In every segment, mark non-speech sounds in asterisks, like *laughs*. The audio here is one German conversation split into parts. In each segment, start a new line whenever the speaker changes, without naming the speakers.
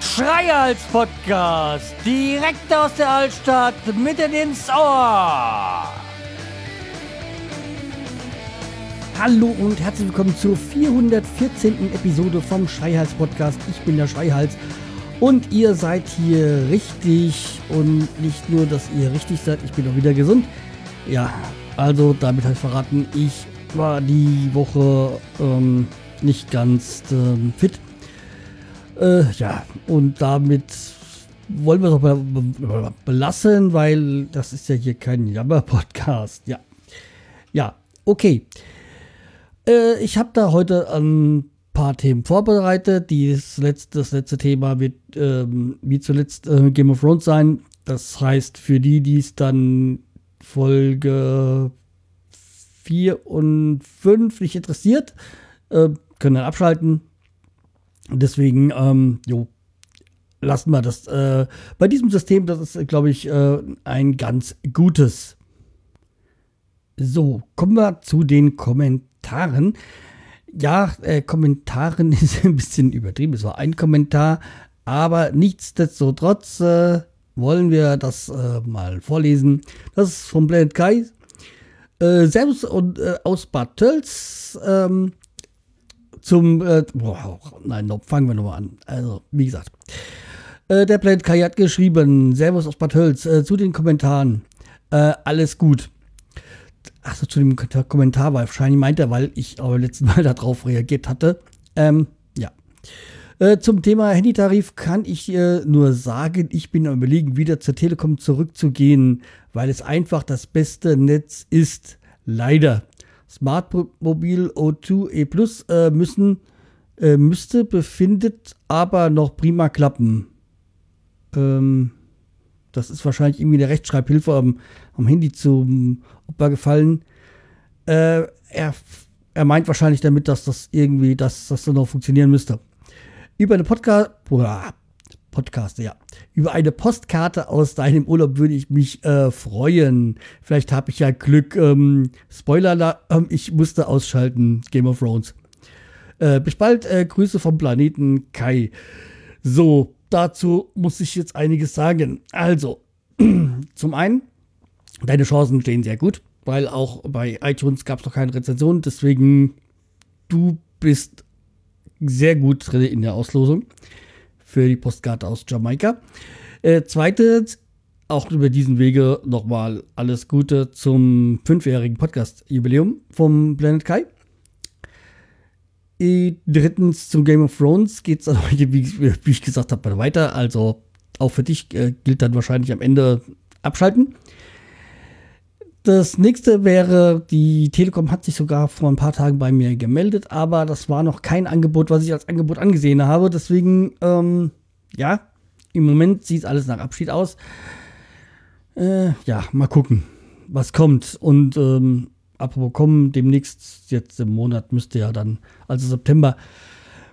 Schreihals Podcast, direkt aus der Altstadt, mitten ins Ohr. Hallo und herzlich willkommen zur 414. Episode vom Schreihals Podcast. Ich bin der Schreihals und ihr seid hier richtig und nicht nur, dass ihr richtig seid, ich bin auch wieder gesund. Ja, also damit habe ich verraten, ich war die Woche ähm, nicht ganz ähm, fit äh, ja, und damit wollen wir es auch belassen, weil das ist ja hier kein Jammer-Podcast. Ja. Ja, okay. Äh, ich habe da heute ein paar Themen vorbereitet. Das letzte, das letzte Thema wird ähm, wie zuletzt äh, Game of Thrones sein. Das heißt, für die, die es dann Folge 4 und 5 nicht interessiert, äh, können dann abschalten. Deswegen, ähm, jo, lassen wir das. Äh, bei diesem System, das ist, glaube ich, äh, ein ganz gutes. So, kommen wir zu den Kommentaren. Ja, äh, Kommentaren *laughs* ist ein bisschen übertrieben. Es war ein Kommentar, aber nichtsdestotrotz äh, wollen wir das äh, mal vorlesen. Das ist vom Planet Kai. Äh, Servus und, äh, aus Bad Tölz. Ähm, zum, äh, boah, nein, fangen wir nochmal an. Also, wie gesagt. Äh, der Planet Kai hat geschrieben, Servus aus Bad Hölz, äh, zu den Kommentaren. Alles gut. Achso, zu dem Kommentar, wahrscheinlich meint er, weil ich aber letzten Mal *laughs* darauf reagiert hatte. Ähm, ja. Äh, zum Thema Handytarif kann ich äh, nur sagen, ich bin am überlegen, wieder zur Telekom zurückzugehen, weil es einfach das beste Netz ist. Leider. Smart Mobil O2 E Plus äh, müssen, äh, müsste, befindet aber noch prima klappen. Ähm, das ist wahrscheinlich irgendwie eine Rechtschreibhilfe am, am Handy zum Opa gefallen. Äh, er, er meint wahrscheinlich damit, dass das irgendwie, dass das noch funktionieren müsste. Über eine Podcast, Podcast, ja. Über eine Postkarte aus deinem Urlaub würde ich mich äh, freuen. Vielleicht habe ich ja Glück. Ähm, Spoiler, ähm, ich musste ausschalten. Game of Thrones. Äh, bis bald. Äh, Grüße vom Planeten Kai. So, dazu muss ich jetzt einiges sagen. Also, *clears throat* zum einen, deine Chancen stehen sehr gut, weil auch bei iTunes gab es noch keine Rezension. Deswegen, du bist sehr gut drin in der Auslosung für die Postkarte aus Jamaika. Äh, zweitens, auch über diesen Wege nochmal alles Gute zum fünfjährigen Podcast-Jubiläum vom Planet Kai. Äh, drittens, zum Game of Thrones geht es, *laughs* wie, wie, ich gesagt habe, weiter. Also auch für dich äh, gilt dann wahrscheinlich am Ende abschalten. Das nächste wäre, die Telekom hat sich sogar vor ein paar Tagen bei mir gemeldet, aber das war noch kein Angebot, was ich als Angebot angesehen habe. Deswegen, ähm, ja, im Moment sieht alles nach Abschied aus. Äh, ja, mal gucken, was kommt. Und ähm, apropos kommen, demnächst, jetzt im Monat, müsste ja dann, also September,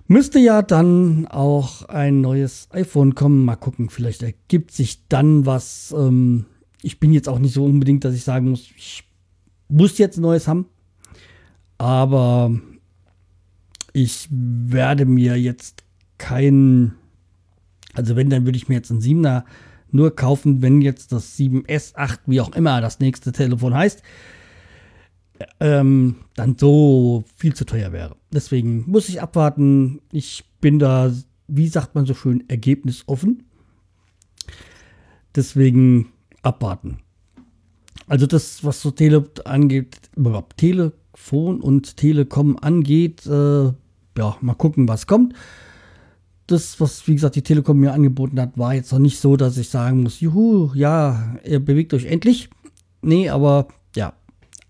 müsste ja dann auch ein neues iPhone kommen. Mal gucken, vielleicht ergibt sich dann was. Ähm, ich bin jetzt auch nicht so unbedingt, dass ich sagen muss, ich muss jetzt ein neues haben. Aber ich werde mir jetzt kein, also wenn, dann würde ich mir jetzt ein 7er nur kaufen, wenn jetzt das 7S, 8, wie auch immer das nächste Telefon heißt, ähm, dann so viel zu teuer wäre. Deswegen muss ich abwarten. Ich bin da, wie sagt man so schön, ergebnisoffen. Deswegen abwarten. Also das, was so Tele angeht, überhaupt Telefon und Telekom angeht, äh, ja, mal gucken, was kommt. Das, was, wie gesagt, die Telekom mir angeboten hat, war jetzt noch nicht so, dass ich sagen muss, juhu, ja, ihr bewegt euch endlich. Nee, aber ja,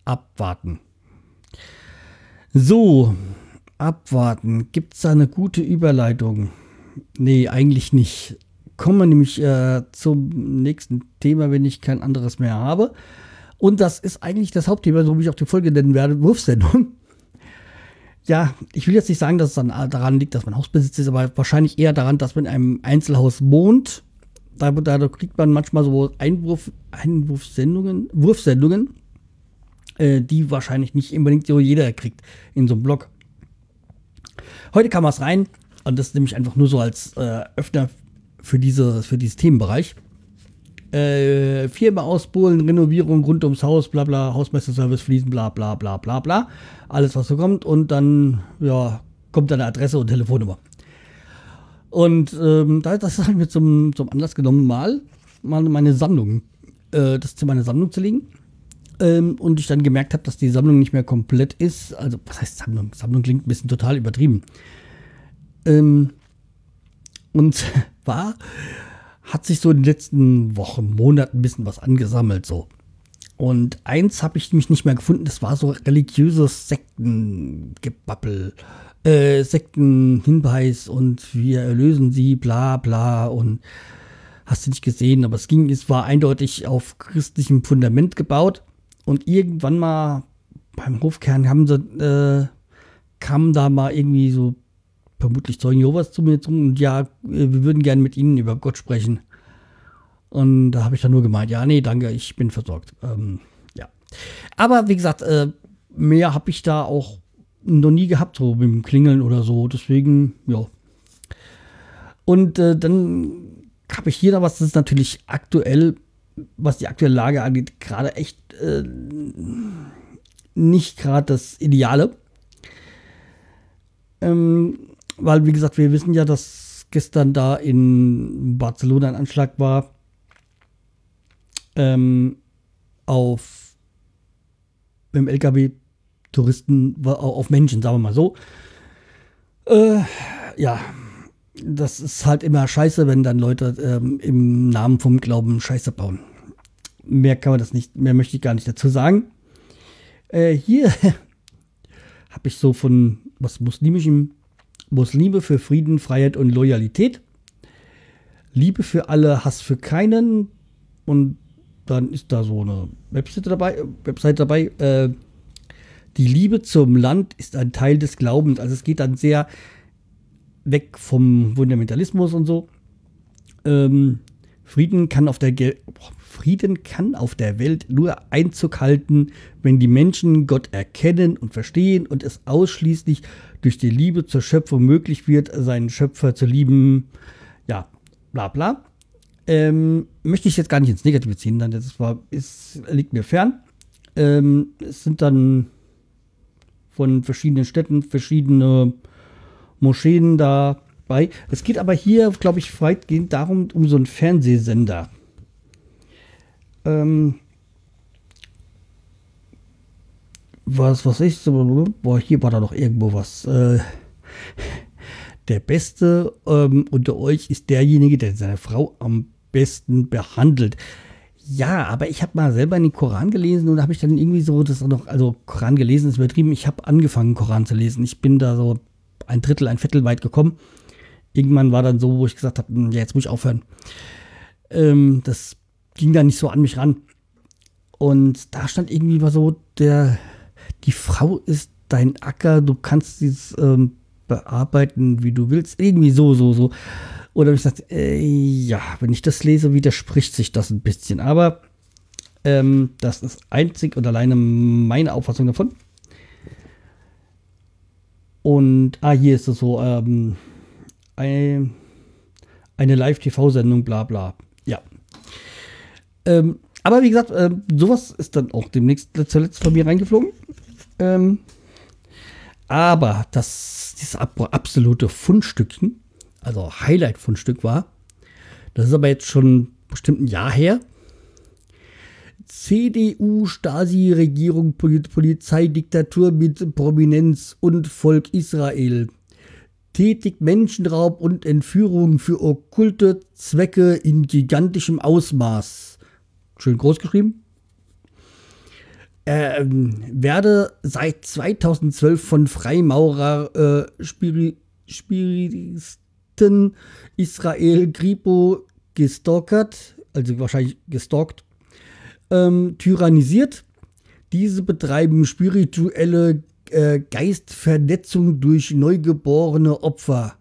abwarten. So, abwarten. Gibt es da eine gute Überleitung? Nee, eigentlich nicht kommen wir nämlich äh, zum nächsten Thema, wenn ich kein anderes mehr habe. Und das ist eigentlich das Hauptthema, so wie ich auch die Folge nennen werde, Wurfsendung. *laughs* Ja, ich will jetzt nicht sagen, dass es dann daran liegt, dass man Hausbesitz ist, aber wahrscheinlich eher daran, dass man in einem Einzelhaus wohnt. Da, da kriegt man manchmal so Einwurf, Einwurfsendungen, Wurfsendungen. äh, die wahrscheinlich nicht unbedingt so jeder kriegt in so einem Blog. Heute kam was rein und das ist nämlich einfach nur so als äh, Öffner für, diese, für dieses Themenbereich. Äh, Firma ausbohlen, Renovierung rund ums Haus, bla bla, Hausmeisterservice, Fliesen, bla bla bla bla bla. Alles, was so kommt und dann, ja, kommt eine Adresse und Telefonnummer. Und ähm, das habe ich mir zum, zum Anlass genommen, mal, mal meine Sammlung, äh, das zu meiner Sammlung zu legen. Ähm, und ich dann gemerkt habe, dass die Sammlung nicht mehr komplett ist. Also, was heißt Sammlung? Sammlung klingt ein bisschen total übertrieben. Ähm, und *laughs* war, hat sich so in den letzten Wochen, Monaten ein bisschen was angesammelt, so. Und eins habe ich mich nicht mehr gefunden, das war so religiöses Sektengebabbel, äh, Sektenhinweis und wir erlösen sie, bla bla und hast du nicht gesehen, aber es ging, es war eindeutig auf christlichem Fundament gebaut und irgendwann mal beim Hofkern haben sie, äh, kamen da mal irgendwie so vermutlich Zeugen Jehovas zu mir und ja, äh, wir würden gerne mit Ihnen über Gott sprechen. Und da habe ich dann nur gemeint, ja, nee, danke, ich bin versorgt. Ähm, ja. Aber wie gesagt, äh, mehr habe ich da auch noch nie gehabt, so mit dem Klingeln oder so. Deswegen, ja. Und äh, dann habe ich hier noch was, das ist natürlich aktuell, was die aktuelle Lage angeht, gerade echt äh, nicht gerade das Ideale. Ähm, weil, wie gesagt, wir wissen ja, dass gestern da in Barcelona ein Anschlag war ähm, auf im LKW Touristen, auf Menschen, sagen wir mal so. Äh, ja, das ist halt immer scheiße, wenn dann Leute ähm, im Namen vom Glauben Scheiße bauen. Mehr kann man das nicht, mehr möchte ich gar nicht dazu sagen. Äh, hier *laughs* habe ich so von was muslimischem Muslime für Frieden, Freiheit und Loyalität. Liebe für alle, Hass für keinen. Und dann ist da so eine Webseite dabei. Webseite dabei. Äh, die Liebe zum Land ist ein Teil des Glaubens. Also es geht dann sehr weg vom Fundamentalismus und so. Ähm, Frieden kann auf der Ge Frieden kann auf der Welt nur Einzug halten, wenn die Menschen Gott erkennen und verstehen und es ausschließlich durch die Liebe zur Schöpfung möglich wird, seinen Schöpfer zu lieben. Ja, bla bla. Ähm, möchte ich jetzt gar nicht ins Negative ziehen, dann das war, ist, liegt mir fern. Ähm, es sind dann von verschiedenen Städten verschiedene Moscheen dabei. Es geht aber hier, glaube ich, weitgehend darum, um so einen Fernsehsender. Ähm, was, was ich so, boah, hier war da noch irgendwo was. Äh, der Beste ähm, unter euch ist derjenige, der seine Frau am besten behandelt. Ja, aber ich habe mal selber in den Koran gelesen und habe ich dann irgendwie so das noch, also Koran gelesen ist übertrieben. Ich habe angefangen, Koran zu lesen. Ich bin da so ein Drittel, ein Viertel weit gekommen. Irgendwann war dann so, wo ich gesagt habe, hm, ja, jetzt muss ich aufhören. Ähm, das ging da nicht so an mich ran. Und da stand irgendwie mal so, der, die Frau ist dein Acker, du kannst es ähm, bearbeiten, wie du willst. Irgendwie so, so, so. Oder ich gesagt, äh, ja, wenn ich das lese, widerspricht sich das ein bisschen. Aber ähm, das ist einzig und alleine meine Auffassung davon. Und, ah, hier ist es so, ähm, ein, eine Live-TV-Sendung, bla bla. Ähm, aber wie gesagt, äh, sowas ist dann auch demnächst zuletzt von mir reingeflogen. Ähm, aber das, dieses absolute Fundstückchen, also Highlight-Fundstück war, das ist aber jetzt schon bestimmt ein Jahr her. CDU, Stasi-Regierung, Polizeidiktatur mit Prominenz und Volk Israel. Tätigt Menschenraub und Entführung für okkulte Zwecke in gigantischem Ausmaß schön groß geschrieben. Ähm, werde seit 2012 von Freimaurer äh, Spiri Spiristen Israel Gripo gestalkert, also wahrscheinlich gestalkt, ähm, tyrannisiert. Diese betreiben spirituelle äh, Geistvernetzung durch neugeborene Opfer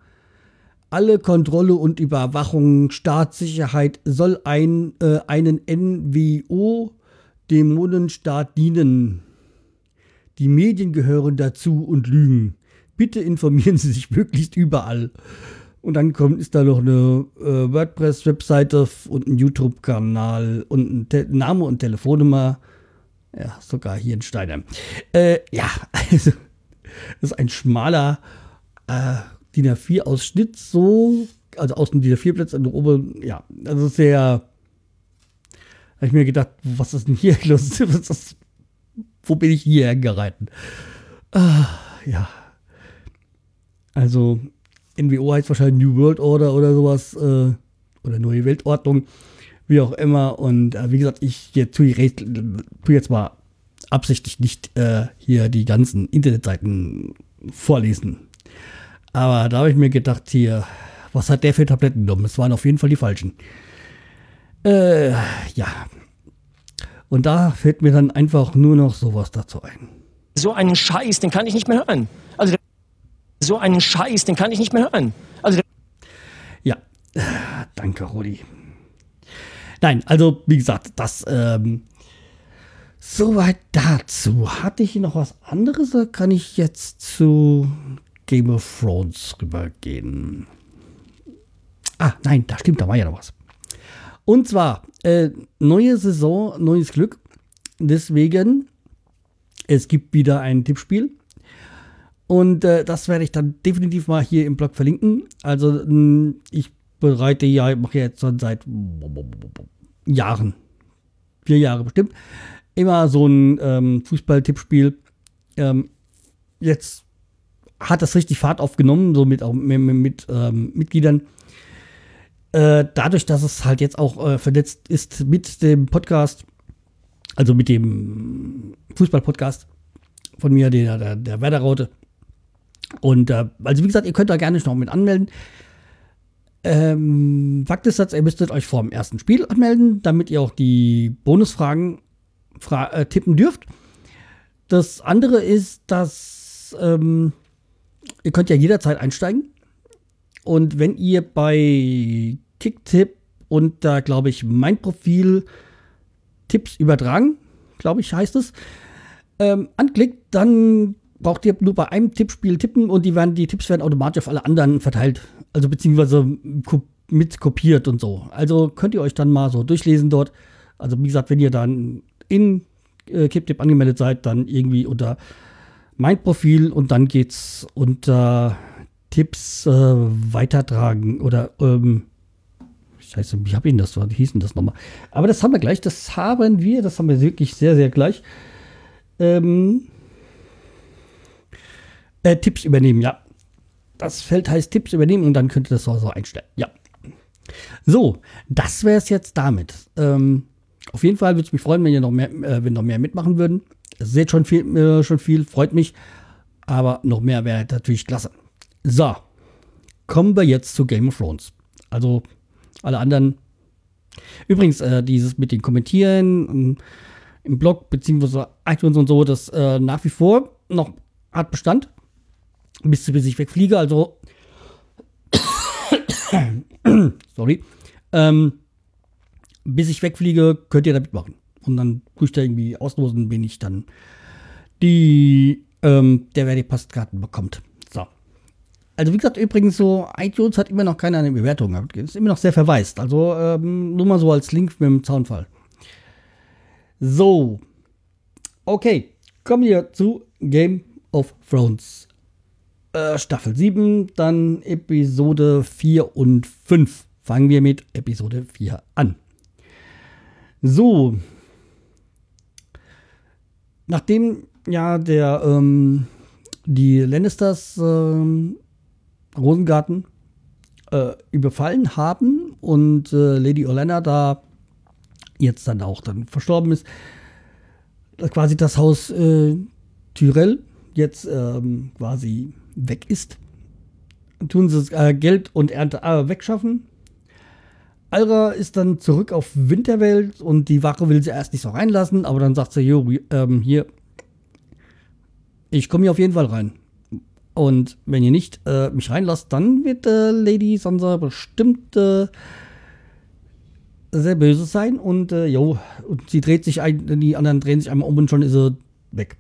alle Kontrolle und Überwachung, Staatssicherheit soll ein, äh, einen NWO Dämonenstaat dienen. Die Medien gehören dazu und lügen. Bitte informieren Sie sich *laughs* möglichst überall. Und dann kommt, ist da noch eine äh, WordPress-Webseite und ein YouTube-Kanal und ein Te Name und Telefonnummer. Ja, sogar hier in Steiner. Äh, ja, *laughs* also, das ist ein schmaler äh, DIN A4-Ausschnitt, so, also aus dem DIN A4-Platz an oben, ja, also sehr, habe ich mir gedacht, was ist denn hier *laughs* los? Ist, wo bin ich hierher gereiten? Ah, ja. Also, NWO heißt wahrscheinlich New World Order oder sowas, äh, oder Neue Weltordnung, wie auch immer. Und äh, wie gesagt, ich jetzt, tue jetzt mal absichtlich nicht äh, hier die ganzen Internetseiten vorlesen. Aber da habe ich mir gedacht, hier, was hat der für Tabletten genommen? Es waren auf jeden Fall die falschen. Äh, ja. Und da fällt mir dann einfach nur noch sowas dazu ein.
So einen Scheiß, den kann ich nicht mehr hören. Also so einen Scheiß, den kann ich nicht mehr hören. Also
ja, danke, Rudi. Nein, also wie gesagt, das ähm, soweit dazu. Hatte ich noch was anderes oder kann ich jetzt zu Game of Thrones rübergehen? Ah, nein, da stimmt, da war ja noch was. Und zwar, äh, neue Saison, neues Glück. Deswegen, es gibt wieder ein Tippspiel. Und äh, das werde ich dann definitiv mal hier im Blog verlinken. Also ich bereite ja, mache jetzt schon seit Jahren, vier Jahre bestimmt, immer so ein ähm, Fußball-Tippspiel. Ähm, jetzt hat das richtig Fahrt aufgenommen, so mit, auch mit, mit ähm, Mitgliedern. Äh, dadurch, dass es halt jetzt auch äh, vernetzt ist mit dem Podcast, also mit dem Fußball-Podcast von mir, der, der, der Werder-Raute, und äh, also wie gesagt, ihr könnt da gerne noch mit anmelden. Ähm, Fakt ist ihr müsstet euch vor dem ersten Spiel anmelden, damit ihr auch die Bonusfragen fra äh, tippen dürft. Das andere ist, dass ähm, ihr könnt ja jederzeit einsteigen. Und wenn ihr bei Kicktip und da glaube ich mein Profil Tipps übertragen, glaube ich heißt es, ähm, anklickt, dann braucht ihr nur bei einem Tippspiel tippen und die, werden, die Tipps werden automatisch auf alle anderen verteilt. Also beziehungsweise mit kopiert und so. Also könnt ihr euch dann mal so durchlesen dort. Also wie gesagt, wenn ihr dann in äh, KippTip angemeldet seid, dann irgendwie unter mein Profil und dann geht's unter Tipps äh, weitertragen oder ähm, Scheiße, wie hab ich das? Wie hieß denn das nochmal? Aber das haben wir gleich, das haben wir, das haben wir wirklich sehr, sehr gleich. Ähm, äh, Tipps übernehmen, ja. Das Feld heißt Tipps übernehmen und dann könnt ihr das so, so einstellen. Ja. So, das wäre es jetzt damit. Ähm, auf jeden Fall würde es mich freuen, wenn ihr noch mehr, äh, wenn noch mehr mitmachen würden. Seht schon viel, äh, schon viel, freut mich. Aber noch mehr wäre natürlich klasse. So, kommen wir jetzt zu Game of Thrones. Also alle anderen. Übrigens, äh, dieses mit den Kommentieren im, im Blog beziehungsweise iTunes und so, das äh, nach wie vor noch hat Bestand bis, bis ich wegfliege. Also, *coughs* sorry. Ähm, bis ich wegfliege, könnt ihr da mitmachen. Und dann ich da irgendwie auslosen, wenn ich dann die, ähm, der wer die Postkarten bekommt. So. Also wie gesagt, übrigens so, iTunes hat immer noch keine eine Bewertung. Ist immer noch sehr verwaist. Also ähm, nur mal so als Link mit dem Zaunfall. So. Okay. Kommen wir zu Game of Thrones. Äh, Staffel 7, dann Episode 4 und 5. Fangen wir mit Episode 4 an. So. Nachdem ja der ähm, die Lannisters ähm, Rosengarten äh, überfallen haben und äh, Lady Olenna da jetzt dann auch dann verstorben ist, quasi das Haus äh, Tyrell jetzt ähm, quasi weg ist, tun sie äh, Geld und Ernte äh, wegschaffen. Alra ist dann zurück auf Winterwelt und die Wache will sie erst nicht so reinlassen, aber dann sagt sie, jo, ähm, hier, ich komme hier auf jeden Fall rein. Und wenn ihr nicht äh, mich reinlasst, dann wird äh, Lady Sansa bestimmt äh, sehr böse sein und äh, jo, und sie dreht sich ein, die anderen drehen sich einmal um und schon ist sie weg.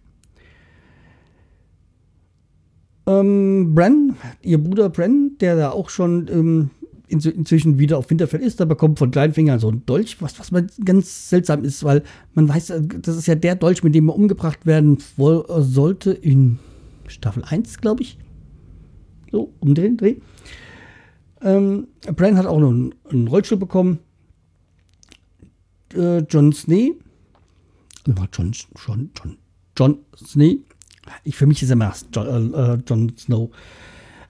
Ähm, Bran, ihr Bruder Bran, der da auch schon ähm, inzwischen wieder auf Winterfell ist, da bekommt von Kleinfinger so ein Dolch, was, was man ganz seltsam ist, weil man weiß, äh, das ist ja der Dolch, mit dem er umgebracht werden sollte in Staffel 1, glaube ich. So, um den Dreh. Ähm, Bran hat auch noch einen, einen Rollstuhl bekommen. Äh, John Snee. John, John, John, John Snee. Ich für mich ist er immer John, äh, John Snow.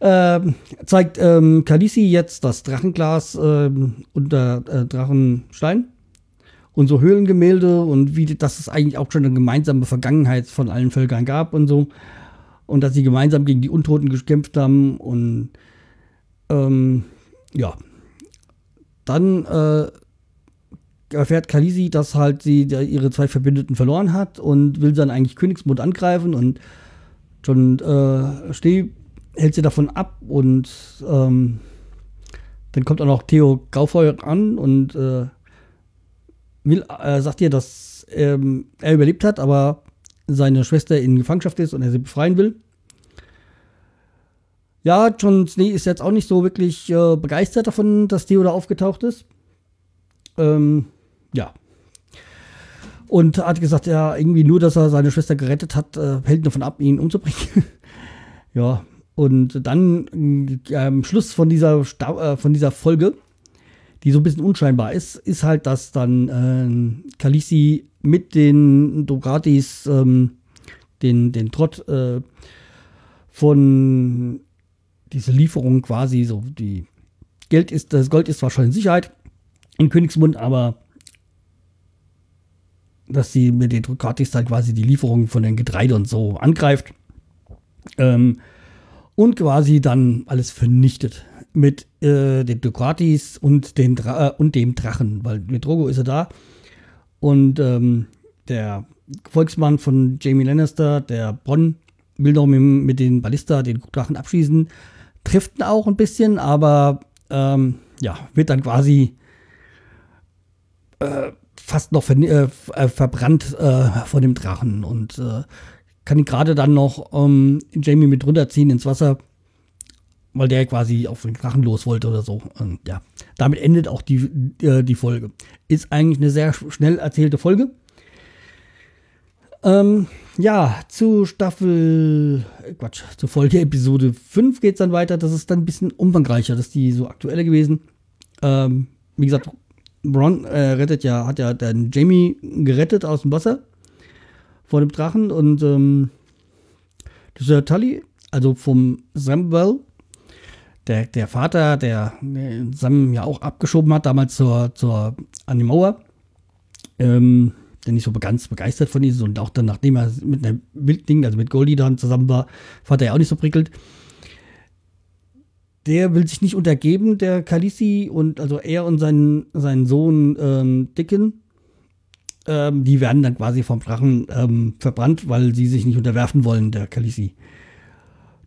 Ähm, zeigt ähm, Khaleesi jetzt das Drachenglas ähm, unter äh, Drachenstein. Und so Höhlengemälde und wie dass es eigentlich auch schon eine gemeinsame Vergangenheit von allen Völkern gab und so. Und dass sie gemeinsam gegen die Untoten gekämpft haben und ähm, ja, dann äh, erfährt Khaleesi, dass halt sie ihre zwei Verbündeten verloren hat und will dann eigentlich Königsmund angreifen und John äh, Steh hält sie davon ab und ähm, dann kommt auch noch Theo Gaufeuer an und äh, will, äh, sagt ihr, dass ähm, er überlebt hat, aber seine Schwester in Gefangenschaft ist und er sie befreien will. Ja, John Snee ist jetzt auch nicht so wirklich äh, begeistert davon, dass Theo da aufgetaucht ist. Ähm, ja. Und hat gesagt, ja, irgendwie nur, dass er seine Schwester gerettet hat, äh, hält davon ab, ihn umzubringen. *laughs* ja. Und dann am Schluss von dieser, äh, von dieser Folge, die so ein bisschen unscheinbar ist, ist halt, dass dann äh, Khaleesi mit den Dogratis ähm, den, den Trott äh, von diese Lieferung quasi, so die Geld ist, das Gold ist zwar schon in Sicherheit im Königsmund, aber dass sie mit den Ducatis dann quasi die Lieferung von den Getreide und so angreift ähm, und quasi dann alles vernichtet mit äh, den Ducatis und, den Dra äh, und dem Drachen, weil mit Drogo ist er da. Und ähm, der Volksmann von Jamie Lannister, der Bonn, will noch mit, mit den Ballista den Drachen abschießen. Trifft auch ein bisschen, aber ähm, ja, wird dann quasi äh, fast noch ver äh, äh, verbrannt äh, von dem Drachen. Und äh, kann ihn gerade dann noch ähm, Jamie mit runterziehen ins Wasser, weil der quasi auf den Drachen los wollte oder so. Und ja, damit endet auch die, äh, die Folge. Ist eigentlich eine sehr schnell erzählte Folge. Ähm, ja, zu Staffel, Quatsch, zur Folge Episode 5 geht es dann weiter. Das ist dann ein bisschen umfangreicher, das ist die so aktuelle gewesen. Ähm, wie gesagt, Bron äh, rettet ja, hat ja dann Jamie gerettet aus dem Wasser vor dem Drachen und ähm, der Tully, also vom Samuel, der, der Vater, der, Sam ja auch abgeschoben hat, damals zur, zur Animoa. Ähm, der nicht so ganz begeistert von ist und auch dann, nachdem er mit einem Wildling, also mit Goldie dann zusammen war, fand er ja auch nicht so prickelt. Der will sich nicht untergeben, der Kalisi, und also er und sein, sein Sohn ähm, Dicken, ähm, die werden dann quasi vom Drachen ähm, verbrannt, weil sie sich nicht unterwerfen wollen, der Kalisi.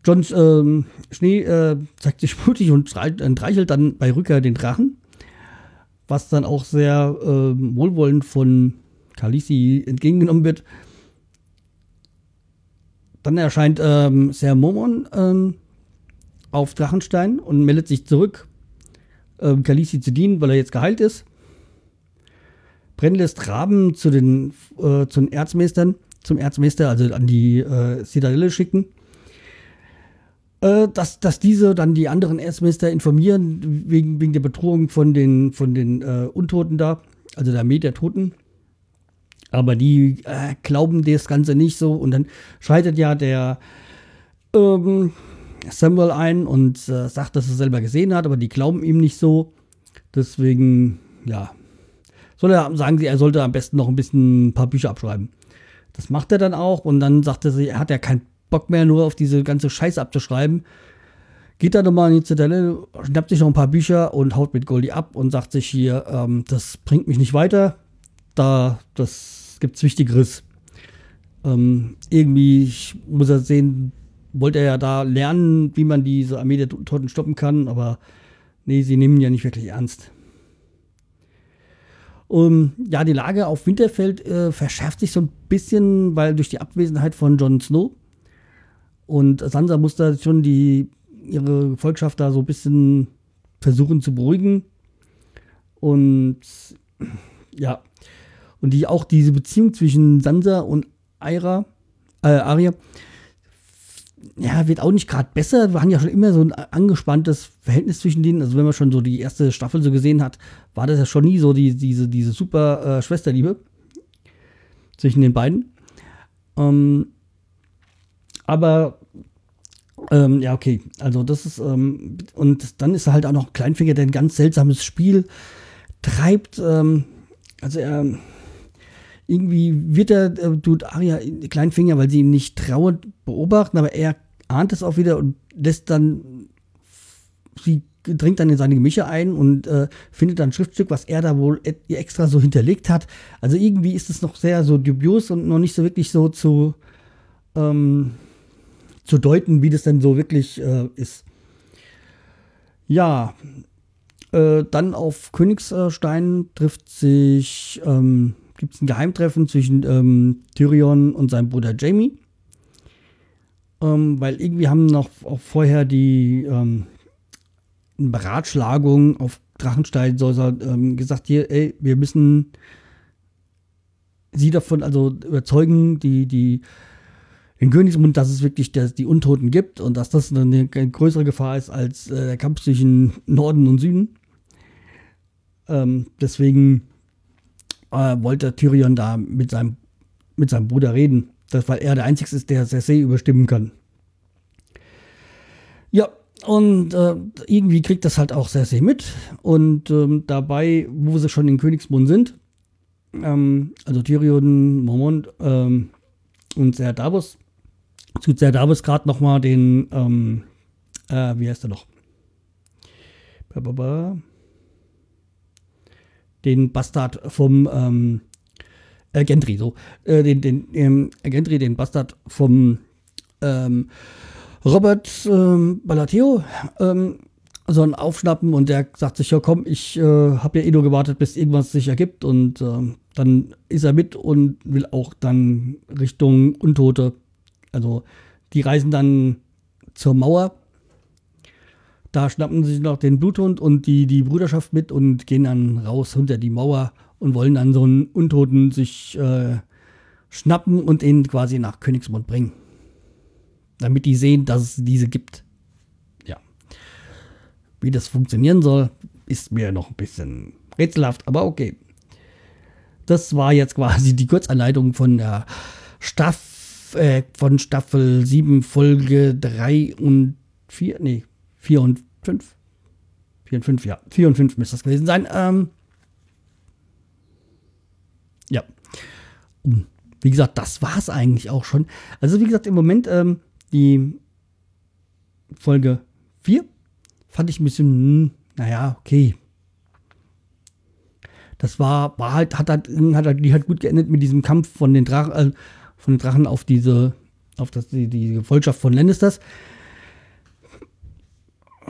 John ähm, Schnee äh, zeigt sich mutig und streichelt dann bei Rücker den Drachen, was dann auch sehr äh, wohlwollend von Khaleesi entgegengenommen wird. Dann erscheint ähm, Ser Momon ähm, auf Drachenstein und meldet sich zurück, ähm, Khaleesi zu dienen, weil er jetzt geheilt ist. Brenn lässt Raben zu den, äh, zu den Erzmeistern, zum Erzmeister, also an die äh, Zitadelle schicken. Äh, dass, dass diese dann die anderen Erzmeister informieren, wegen, wegen der Bedrohung von den, von den äh, Untoten da, also der Armee der Toten. Aber die äh, glauben das Ganze nicht so. Und dann schaltet ja der ähm, Samuel ein und äh, sagt, dass er selber gesehen hat, aber die glauben ihm nicht so. Deswegen, ja, soll er, sagen sie, er sollte am besten noch ein bisschen ein paar Bücher abschreiben. Das macht er dann auch und dann sagt er, er hat ja keinen Bock mehr, nur auf diese ganze Scheiße abzuschreiben. Geht dann nochmal in die Zitadelle, schnappt sich noch ein paar Bücher und haut mit Goldie ab und sagt sich hier, ähm, das bringt mich nicht weiter. Da, das gibt es Wichtigeres. Ähm, irgendwie muss er sehen, wollte er ja da lernen, wie man diese Armee der Toten stoppen kann, aber nee, sie nehmen ja nicht wirklich ernst. Um, ja, die Lage auf Winterfeld äh, verschärft sich so ein bisschen, weil durch die Abwesenheit von Jon Snow Und Sansa muss da schon die, ihre Gefolgschaft da so ein bisschen versuchen zu beruhigen. Und ja, und die auch diese Beziehung zwischen Sansa und Aira, äh, Arya, ja, wird auch nicht gerade besser. Wir hatten ja schon immer so ein angespanntes Verhältnis zwischen denen. Also wenn man schon so die erste Staffel so gesehen hat, war das ja schon nie so die, diese, diese super äh, Schwesterliebe zwischen den beiden. Ähm, aber ähm, ja, okay. Also das ist, ähm, und dann ist halt auch noch Kleinfinger, der ein ganz seltsames Spiel treibt. Ähm, also er irgendwie wird er, äh, tut Aria Kleinfinger, weil sie ihm nicht trauen, beobachten, aber er ahnt es auch wieder und lässt dann, sie dringt dann in seine Gemische ein und äh, findet dann ein Schriftstück, was er da wohl extra so hinterlegt hat. Also irgendwie ist es noch sehr so dubios und noch nicht so wirklich so zu, ähm, zu deuten, wie das denn so wirklich äh, ist. Ja, äh, dann auf Königstein trifft sich ähm, gibt es ein Geheimtreffen zwischen ähm, Tyrion und seinem Bruder Jamie. Ähm, weil irgendwie haben noch auch vorher die ähm, Beratschlagung auf Drachenstein so, ähm, gesagt, hier, ey, wir müssen sie davon also überzeugen, die, die, den Königsmund, dass es wirklich das, die Untoten gibt und dass das eine, eine größere Gefahr ist als äh, der Kampf zwischen Norden und Süden. Ähm, deswegen äh, wollte Tyrion da mit seinem, mit seinem Bruder reden. Das, weil er der Einzige ist, der Cersei überstimmen kann. Ja, und äh, irgendwie kriegt das halt auch Cersei mit. Und ähm, dabei, wo sie schon in Königsmund sind, ähm, also Tyrion, Mormont ähm, und Ser Davos, tut Ser Davos gerade nochmal den, ähm, äh, wie heißt er noch? Ba, ba, ba den Bastard vom ähm, äh, Gendry, so, äh, den, den ähm, Gendry, den Bastard vom ähm, Robert ähm, Balateo, ähm, so ein Aufschnappen und der sagt sich, ja komm, ich äh, habe ja eh nur gewartet, bis irgendwas sich ergibt und äh, dann ist er mit und will auch dann Richtung Untote. Also die reisen dann zur Mauer da schnappen sie sich noch den Bluthund und die, die Bruderschaft mit und gehen dann raus hinter die Mauer und wollen dann so einen Untoten sich äh, schnappen und ihn quasi nach Königsmund bringen. Damit die sehen, dass es diese gibt. Ja. Wie das funktionieren soll, ist mir noch ein bisschen rätselhaft, aber okay. Das war jetzt quasi die Kurzanleitung von der Staff, äh, von Staffel 7, Folge 3 und 4. Nee, 4 und 5. 4 und 5, ja. 4 und 5 müsste das gewesen sein. Ähm, ja. Wie gesagt, das war es eigentlich auch schon. Also, wie gesagt, im Moment ähm, die Folge 4 fand ich ein bisschen, hm, naja, okay. Das war, war halt, hat halt, hat halt, die hat gut geendet mit diesem Kampf von den Drachen, äh, von den Drachen auf diese, auf das, die, die Gefolgschaft von Lannisters.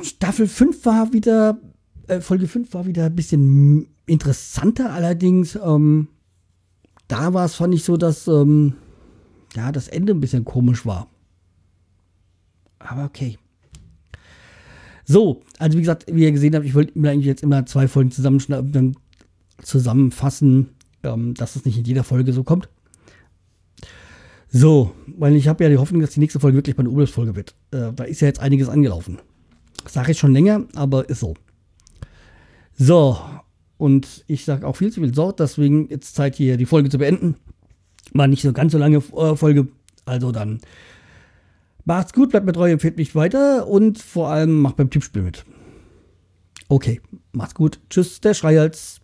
Staffel 5 war wieder, äh, Folge 5 war wieder ein bisschen interessanter, allerdings, ähm, da war es, fand ich so, dass, ähm, ja, das Ende ein bisschen komisch war. Aber okay. So, also wie gesagt, wie ihr gesehen habt, ich wollte mir eigentlich jetzt immer zwei Folgen zusammenfassen, ähm, dass es nicht in jeder Folge so kommt. So, weil ich habe ja die Hoffnung, dass die nächste Folge wirklich meine Urlaubsfolge wird. Äh, da ist ja jetzt einiges angelaufen. Sage ich schon länger, aber ist so. So, und ich sage auch viel zu viel so, deswegen jetzt Zeit hier die Folge zu beenden. War nicht so ganz so lange äh, Folge. Also dann macht's gut, bleibt mir treu, empfehlt mich weiter und vor allem macht beim Tippspiel mit. Okay, macht's gut. Tschüss, der Schreihals.